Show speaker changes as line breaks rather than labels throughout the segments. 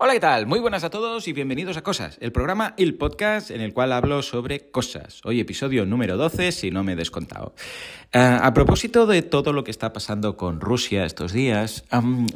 Hola, ¿qué tal? Muy buenas a todos y bienvenidos a Cosas, el programa El Podcast en el cual hablo sobre cosas. Hoy episodio número 12, si no me he descontado. Uh, a propósito de todo lo que está pasando con Rusia estos días,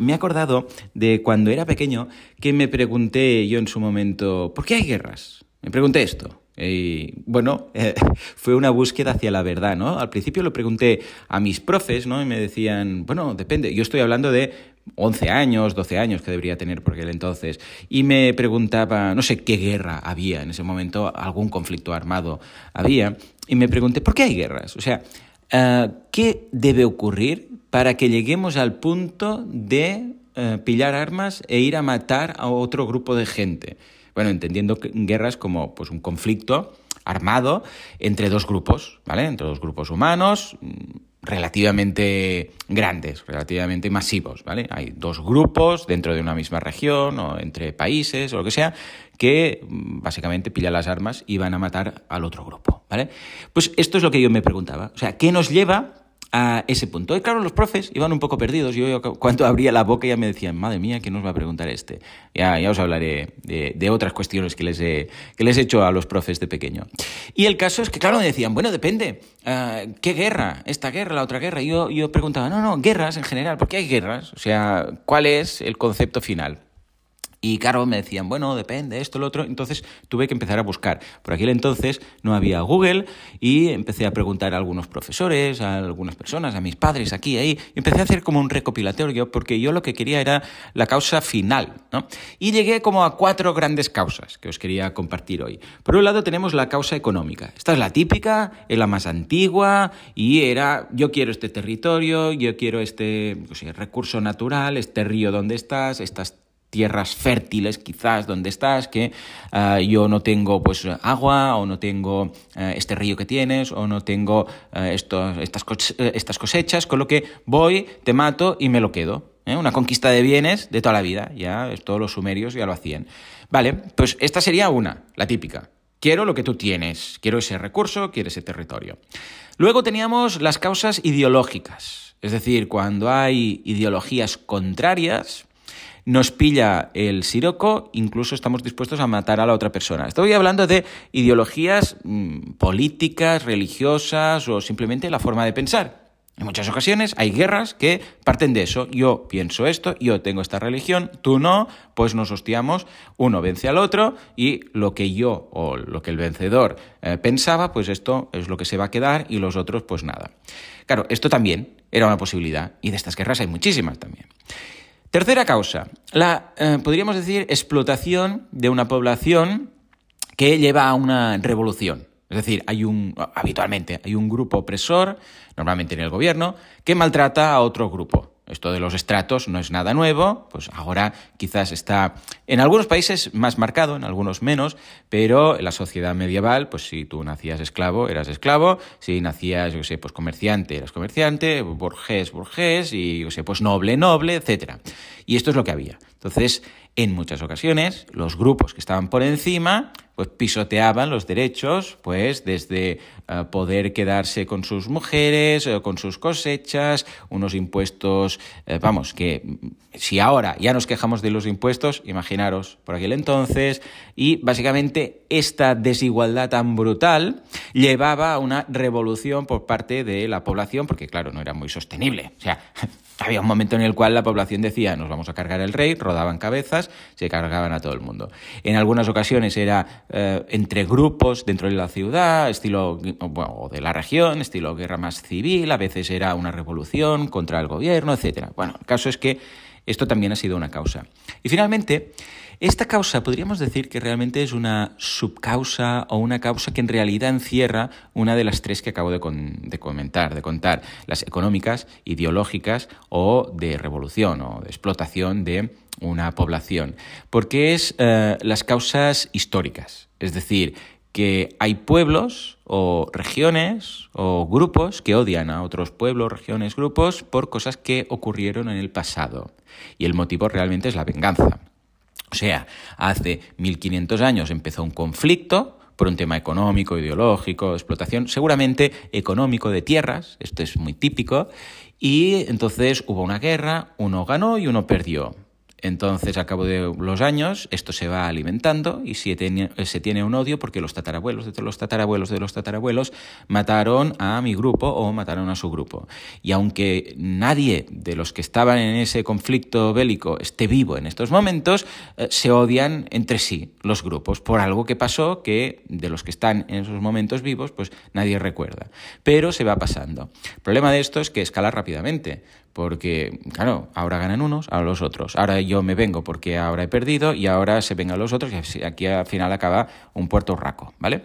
me he acordado de cuando era pequeño que me pregunté yo en su momento, ¿por qué hay guerras? Me pregunté esto. Y bueno, eh, fue una búsqueda hacia la verdad, ¿no? Al principio lo pregunté a mis profes, ¿no? Y me decían, bueno, depende. Yo estoy hablando de 11 años, 12 años que debería tener por aquel entonces. Y me preguntaba, no sé qué guerra había en ese momento, algún conflicto armado había. Y me pregunté, ¿por qué hay guerras? O sea, uh, ¿qué debe ocurrir para que lleguemos al punto de uh, pillar armas e ir a matar a otro grupo de gente? Bueno, entendiendo guerras como pues, un conflicto armado entre dos grupos, ¿vale? Entre dos grupos humanos relativamente grandes, relativamente masivos, ¿vale? Hay dos grupos dentro de una misma región o entre países o lo que sea que mm, básicamente pillan las armas y van a matar al otro grupo, ¿vale? Pues esto es lo que yo me preguntaba, o sea, ¿qué nos lleva a ese punto. Y claro, los profes iban un poco perdidos. Yo, cuando abría la boca ya me decían, madre mía, ¿qué nos va a preguntar este? Ya, os hablaré de, otras cuestiones que les, he, que les he hecho a los profes de pequeño. Y el caso es que, claro, me decían, bueno, depende. Uh, ¿Qué guerra? ¿Esta guerra? ¿La otra guerra? Yo, yo preguntaba, no, no, guerras en general. ¿Por qué hay guerras? O sea, ¿cuál es el concepto final? Y claro, me decían, bueno, depende, esto, lo otro. Entonces tuve que empezar a buscar. Por aquel entonces no había Google y empecé a preguntar a algunos profesores, a algunas personas, a mis padres aquí, ahí. Empecé a hacer como un recopilatorio porque yo lo que quería era la causa final, ¿no? Y llegué como a cuatro grandes causas que os quería compartir hoy. Por un lado tenemos la causa económica. Esta es la típica, es la más antigua y era, yo quiero este territorio, yo quiero este sé, recurso natural, este río donde estás, estas tierras fértiles quizás donde estás, que uh, yo no tengo pues agua o no tengo uh, este río que tienes o no tengo uh, esto, estas, estas cosechas, con lo que voy, te mato y me lo quedo. ¿eh? Una conquista de bienes de toda la vida, ya todos los sumerios ya lo hacían. Vale, pues esta sería una, la típica. Quiero lo que tú tienes, quiero ese recurso, quiero ese territorio. Luego teníamos las causas ideológicas, es decir, cuando hay ideologías contrarias, nos pilla el siroco, incluso estamos dispuestos a matar a la otra persona. Estoy hablando de ideologías mmm, políticas, religiosas o simplemente la forma de pensar. En muchas ocasiones hay guerras que parten de eso. Yo pienso esto, yo tengo esta religión, tú no, pues nos hostiamos, uno vence al otro y lo que yo o lo que el vencedor eh, pensaba, pues esto es lo que se va a quedar y los otros pues nada. Claro, esto también era una posibilidad y de estas guerras hay muchísimas también. Tercera causa, la, eh, podríamos decir, explotación de una población que lleva a una revolución. Es decir, hay un, habitualmente, hay un grupo opresor, normalmente en el gobierno, que maltrata a otro grupo. Esto de los estratos no es nada nuevo, pues ahora quizás está en algunos países más marcado, en algunos menos, pero en la sociedad medieval, pues si tú nacías esclavo, eras esclavo, si nacías, yo sé, pues comerciante, eras comerciante, burgués, burgués, y yo sé, pues noble, noble, etcétera. Y esto es lo que había. Entonces, en muchas ocasiones, los grupos que estaban por encima pues pisoteaban los derechos, pues desde uh, poder quedarse con sus mujeres, uh, con sus cosechas, unos impuestos, uh, vamos, que si ahora ya nos quejamos de los impuestos, imaginaros por aquel entonces, y básicamente esta desigualdad tan brutal llevaba a una revolución por parte de la población, porque claro, no era muy sostenible. O sea, había un momento en el cual la población decía, nos vamos a cargar el rey, rodaban cabezas, se cargaban a todo el mundo. En algunas ocasiones era eh, entre grupos dentro de la ciudad, estilo, bueno, o de la región, estilo guerra más civil, a veces era una revolución contra el gobierno, etc. Bueno, el caso es que esto también ha sido una causa. Y finalmente, esta causa podríamos decir que realmente es una subcausa o una causa que en realidad encierra una de las tres que acabo de, de comentar, de contar, las económicas, ideológicas o de revolución o de explotación de una población, porque es eh, las causas históricas, es decir, que hay pueblos o regiones o grupos que odian a otros pueblos, regiones, grupos por cosas que ocurrieron en el pasado. Y el motivo realmente es la venganza. O sea, hace 1500 años empezó un conflicto por un tema económico, ideológico, explotación, seguramente económico de tierras, esto es muy típico, y entonces hubo una guerra, uno ganó y uno perdió. Entonces, al cabo de los años, esto se va alimentando y se tiene, se tiene un odio porque los tatarabuelos de los tatarabuelos de los tatarabuelos mataron a mi grupo o mataron a su grupo. Y aunque nadie de los que estaban en ese conflicto bélico esté vivo en estos momentos, eh, se odian entre sí los grupos por algo que pasó que de los que están en esos momentos vivos, pues nadie recuerda. Pero se va pasando. El problema de esto es que escala rápidamente porque, claro, ahora ganan unos, ahora los otros. Ahora yo me vengo porque ahora he perdido y ahora se vengan los otros y aquí al final acaba un puerto raco, ¿vale?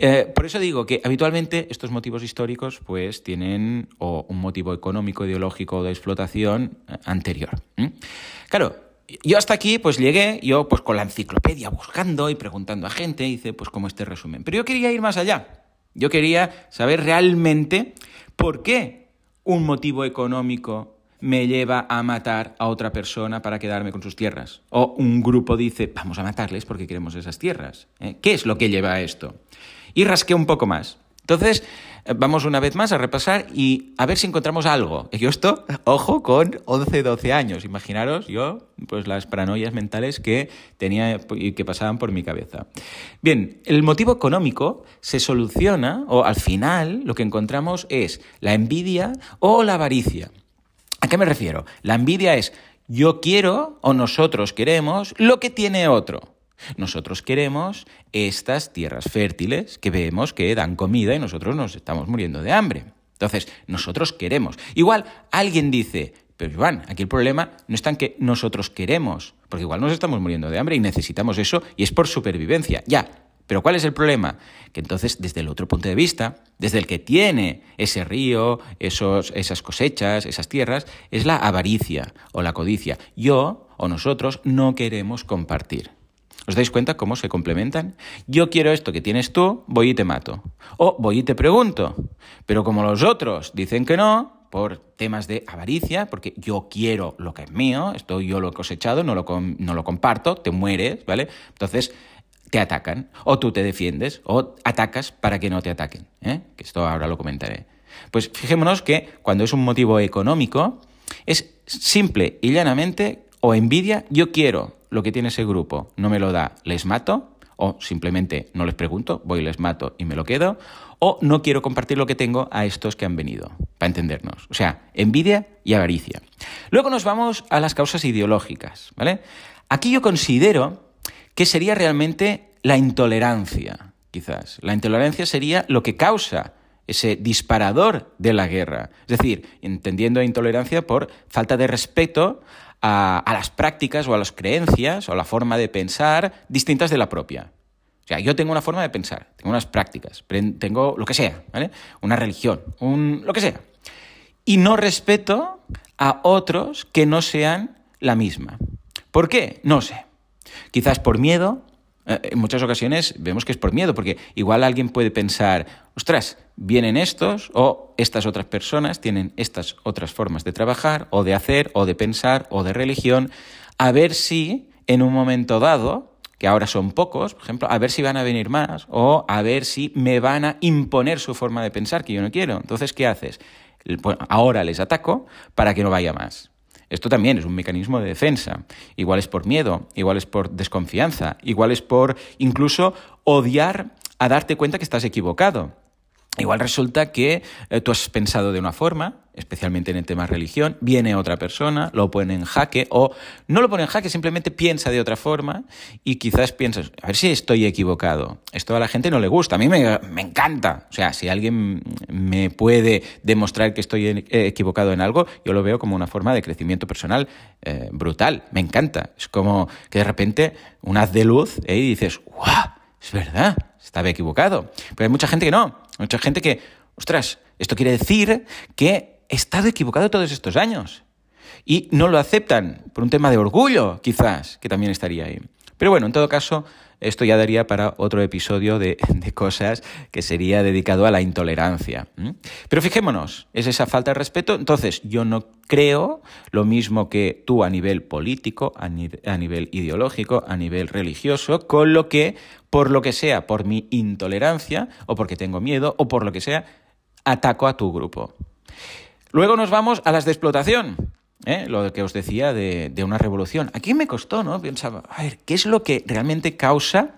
Eh, por eso digo que habitualmente estos motivos históricos pues tienen o un motivo económico, ideológico o de explotación eh, anterior. Claro, yo hasta aquí pues llegué, yo pues con la enciclopedia buscando y preguntando a gente, hice pues como este resumen. Pero yo quería ir más allá. Yo quería saber realmente por qué un motivo económico me lleva a matar a otra persona para quedarme con sus tierras. O un grupo dice, vamos a matarles porque queremos esas tierras. ¿eh? ¿Qué es lo que lleva a esto? Y rasqué un poco más. Entonces, eh, vamos una vez más a repasar y a ver si encontramos algo. Yo esto, ojo, con 11, 12 años. Imaginaros yo, pues las paranoias mentales que tenía y que pasaban por mi cabeza. Bien, el motivo económico se soluciona, o al final lo que encontramos es la envidia o la avaricia. ¿A qué me refiero? La envidia es yo quiero o nosotros queremos lo que tiene otro. Nosotros queremos estas tierras fértiles que vemos que dan comida y nosotros nos estamos muriendo de hambre. Entonces, nosotros queremos. Igual alguien dice, pero Iván, aquí el problema no es tan que nosotros queremos, porque igual nos estamos muriendo de hambre y necesitamos eso y es por supervivencia. Ya, pero ¿cuál es el problema? Que entonces, desde el otro punto de vista, desde el que tiene ese río, esos, esas cosechas, esas tierras, es la avaricia o la codicia. Yo o nosotros no queremos compartir. ¿Os dais cuenta cómo se complementan? Yo quiero esto que tienes tú, voy y te mato. O voy y te pregunto. Pero como los otros dicen que no, por temas de avaricia, porque yo quiero lo que es mío, esto yo lo he cosechado, no lo, no lo comparto, te mueres, ¿vale? Entonces te atacan, o tú te defiendes, o atacas para que no te ataquen, ¿eh? que esto ahora lo comentaré. Pues fijémonos que cuando es un motivo económico, es simple y llanamente o envidia, yo quiero lo que tiene ese grupo, no me lo da, les mato, o simplemente no les pregunto, voy les mato y me lo quedo, o no quiero compartir lo que tengo a estos que han venido, para entendernos. O sea, envidia y avaricia. Luego nos vamos a las causas ideológicas, ¿vale? Aquí yo considero que sería realmente la intolerancia, quizás. La intolerancia sería lo que causa ese disparador de la guerra. Es decir, entendiendo intolerancia por falta de respeto a, las prácticas o a las creencias o a la forma de pensar distintas de la propia. O sea, yo tengo una forma de pensar, tengo unas prácticas, tengo lo que sea, ¿vale? Una religión, un, lo que sea. Y no respeto a otros que no sean la misma. ¿Por qué? No sé. Quizás por miedo, en muchas ocasiones vemos que es por miedo, porque igual alguien puede pensar, ostras, vienen estos o estas otras personas tienen estas otras formas de trabajar o de hacer o de pensar o de religión, a ver si en un momento dado, que ahora son pocos, por ejemplo, a ver si van a venir más o a ver si me van a imponer su forma de pensar que yo no quiero. Entonces, ¿qué haces? Ahora les ataco para que no vaya más. Esto también es un mecanismo de defensa. Igual es por miedo, igual es por desconfianza, igual es por incluso odiar a darte cuenta que estás equivocado. Igual resulta que eh, tú has pensado de una forma, especialmente en el tema religión, viene otra persona, lo pone en jaque o no lo pone en jaque, simplemente piensa de otra forma y quizás piensas, a ver si estoy equivocado. Esto a la gente no le gusta, a mí me, encanta. O sea, si alguien me puede demostrar que estoy eh, equivocado en algo, yo lo veo como una forma de crecimiento personal eh, brutal, me encanta. Es como que de repente un haz de luz y dices, ¡guau! Es verdad, estaba equivocado. Pero hay mucha gente que no mucha gente que, ostras, esto quiere decir que he estado equivocado todos estos años. Y no lo aceptan por un tema de orgullo, quizás, que también estaría ahí. Pero bueno, en todo caso, esto ya daría para otro episodio de, cosas que sería dedicado a la intolerancia. Pero fijémonos, es esa falta de respeto. Entonces, yo no creo lo mismo que tú a nivel político, a, a nivel ideológico, a nivel religioso, con lo que, por lo que sea, por mi intolerancia, o porque tengo miedo, o por lo que sea, ataco a tu grupo. Luego nos vamos a las de explotación. ¿Eh? lo que os decía de, una revolución. Aquí me costó, ¿no? Pensaba, a ver, ¿qué es lo que realmente causa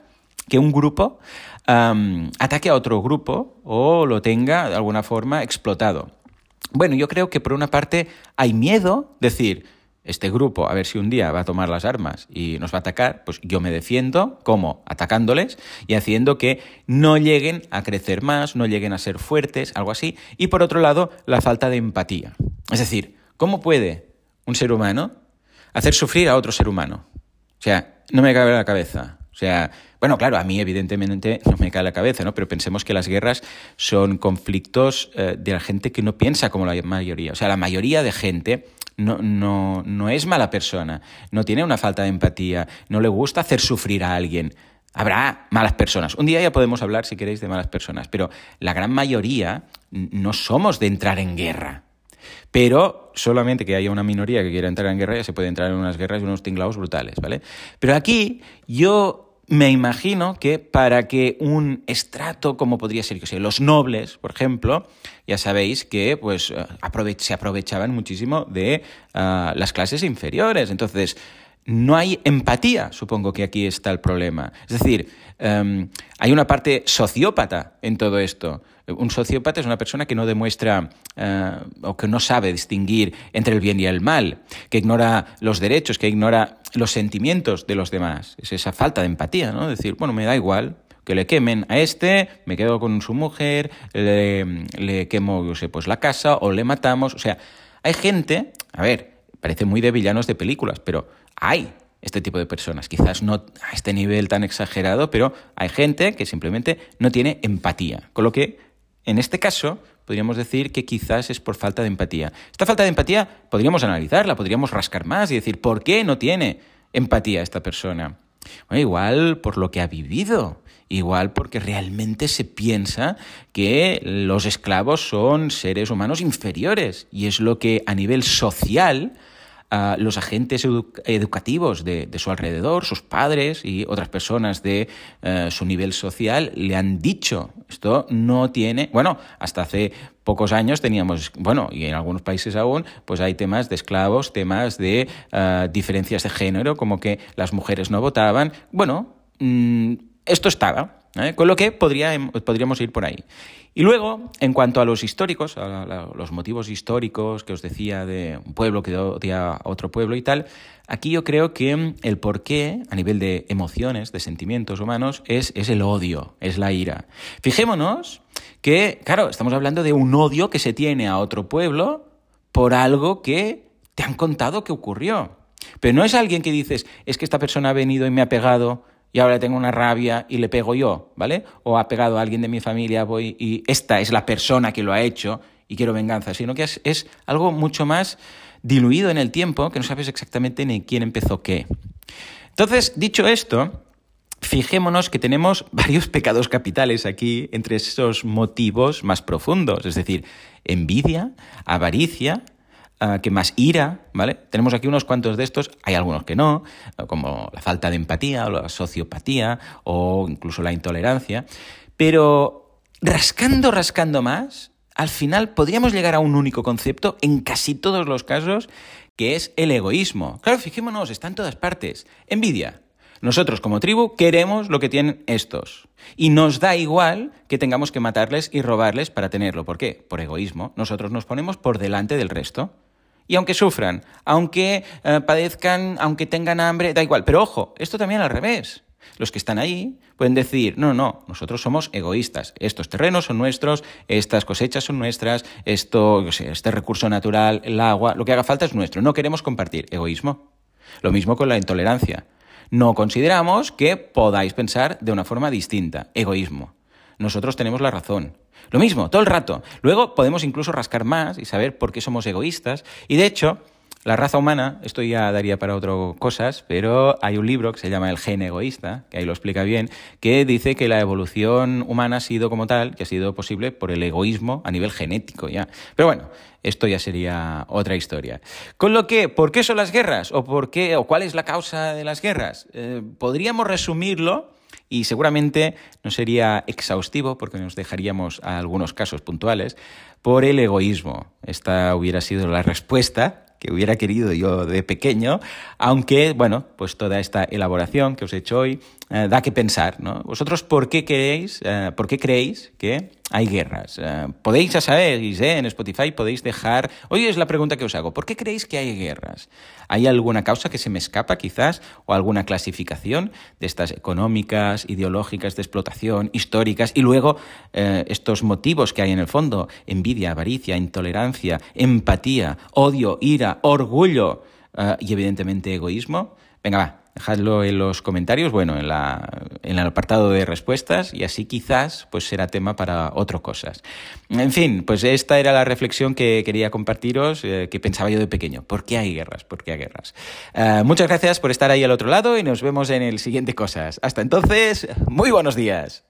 que un grupo ataque a otro grupo o lo tenga de alguna forma explotado? Bueno, yo creo que por una parte hay miedo, decir, este grupo, a ver si un día va a tomar las armas y nos va a atacar, pues yo me defiendo, como atacándoles y haciendo que no lleguen a crecer más, no lleguen a ser fuertes, algo así. Y por otro lado, la falta de empatía. Es decir, ¿cómo puede un ser humano hacer sufrir a otro ser humano? O sea, no me cabe la cabeza. O sea, bueno, claro, a mí evidentemente no me cae la cabeza, ¿no? Pero pensemos que las guerras son conflictos eh, de la gente que no piensa como la mayoría. O sea, la mayoría de gente no, no, no es mala persona, no tiene una falta de empatía, no le gusta hacer sufrir a alguien. Habrá malas personas. Un día ya podemos hablar, si queréis, de malas personas, pero la gran mayoría no somos de entrar en guerra. Pero solamente que haya una minoría que quiera entrar en guerra, ya se puede entrar en unas guerras y unos tinglados brutales, ¿vale? Pero aquí yo me imagino que para que un estrato como podría ser, que sé, los nobles, por ejemplo, ya sabéis que pues eh, se aprovechaban muchísimo de uh, las clases inferiores. Entonces, no hay empatía, supongo que aquí está el problema. Es decir, um, hay una parte sociópata en todo esto. Un sociópata es una persona que no demuestra uh, o que no sabe distinguir entre el bien y el mal, que ignora los derechos, que ignora los sentimientos de los demás. Es esa falta de empatía, ¿no? Decir, bueno, me da igual, que le quemen a este, me quedo con su mujer, le, le, quemo, yo sé, pues la casa o le matamos. O sea, hay gente, a ver, parece muy de villanos de películas, pero hay este tipo de personas. Quizás no a este nivel tan exagerado, pero hay gente que simplemente no tiene empatía. Con lo que, en este caso, podríamos decir que quizás es por falta de empatía. Esta falta de empatía podríamos analizarla, podríamos rascar más y decir, ¿por qué no tiene empatía esta persona? Bueno, igual por lo que ha vivido, igual porque realmente se piensa que los esclavos son seres humanos inferiores y es lo que a nivel social los agentes educativos de, su alrededor, sus padres y otras personas de eh, su nivel social le han dicho, esto no tiene, bueno, hasta hace pocos años teníamos, bueno, y en algunos países aún, pues hay temas de esclavos, temas de eh, diferencias de género, como que las mujeres no votaban. Bueno, mm, esto estaba, ¿eh? con lo que podríamos ir por ahí. Y luego, en cuanto a los históricos, a los motivos históricos que os decía de un pueblo que odia a otro pueblo y tal, aquí yo creo que el porqué, a nivel de emociones, de sentimientos humanos, es, es el odio, es la ira. Fijémonos que, claro, estamos hablando de un odio que se tiene a otro pueblo por algo que te han contado que ocurrió. Pero no es alguien que dices, es que esta persona ha venido y me ha pegado y ahora tengo una rabia y le pego yo, ¿vale? O ha pegado a alguien de mi familia, voy y esta es la persona que lo ha hecho y quiero venganza, sino que es, es algo mucho más diluido en el tiempo que no sabes exactamente ni quién empezó qué. Entonces, dicho esto, fijémonos que tenemos varios pecados capitales aquí entre esos motivos más profundos, es decir, envidia, avaricia, Ah, que más ira, ¿vale? Tenemos aquí unos cuantos de estos, hay algunos que no, como la falta de empatía o la sociopatía o incluso la intolerancia, pero rascando, rascando más, al final podríamos llegar a un único concepto en casi todos los casos, que es el egoísmo. Claro, fijémonos, está en todas partes. Envidia. Nosotros como tribu queremos lo que tienen estos. Y nos da igual que tengamos que matarles y robarles para tenerlo. ¿Por qué? Por egoísmo. Nosotros nos ponemos por delante del resto. Y aunque sufran, aunque eh, padezcan, aunque tengan hambre, da igual. Pero ojo, esto también al revés. Los que están ahí pueden decir, no, no, nosotros somos egoístas. Estos terrenos son nuestros, estas cosechas son nuestras, esto, este recurso natural, el agua, lo que haga falta es nuestro. No queremos compartir. Egoísmo. Lo mismo con la intolerancia. No consideramos que podáis pensar de una forma distinta. Egoísmo. Nosotros tenemos la razón. Lo mismo, todo el rato. Luego podemos incluso rascar más y saber por qué somos egoístas. Y de hecho, la raza humana, esto ya daría para otras cosas, pero hay un libro que se llama El gen egoísta, que ahí lo explica bien, que dice que la evolución humana ha sido como tal, que ha sido posible por el egoísmo a nivel genético ya. Pero bueno, esto ya sería otra historia. Con lo que, ¿por qué son las guerras? ¿O por qué, o cuál es la causa de las guerras? Eh, podríamos resumirlo y seguramente no sería exhaustivo porque nos dejaríamos a algunos casos puntuales por el egoísmo. Esta hubiera sido la respuesta que hubiera querido yo de pequeño, aunque, bueno, pues toda esta elaboración que os he hecho hoy eh, da que pensar, ¿no? ¿Vosotros por qué queréis, eh, por qué creéis que hay guerras? Eh, podéis, ya sabéis, en Spotify podéis dejar... Hoy es la pregunta que os hago, ¿por qué creéis que hay guerras? ¿Hay alguna causa que se me escapa quizás o alguna clasificación de estas económicas, ideológicas, de explotación, históricas y luego estos motivos que hay en el fondo? Envidia, avaricia, intolerancia, empatía, odio, ira, orgullo y evidentemente egoísmo. Venga, va, Dejadlo en los comentarios, bueno, en, la, en, el apartado de respuestas y así quizás pues será tema para otras cosas. En fin, pues esta era la reflexión que quería compartiros, eh, que pensaba yo de pequeño. ¿Por qué hay guerras? ¿Por qué hay guerras? Uh, muchas gracias por estar ahí al otro lado y nos vemos en el siguiente Cosas. Hasta entonces, muy buenos días.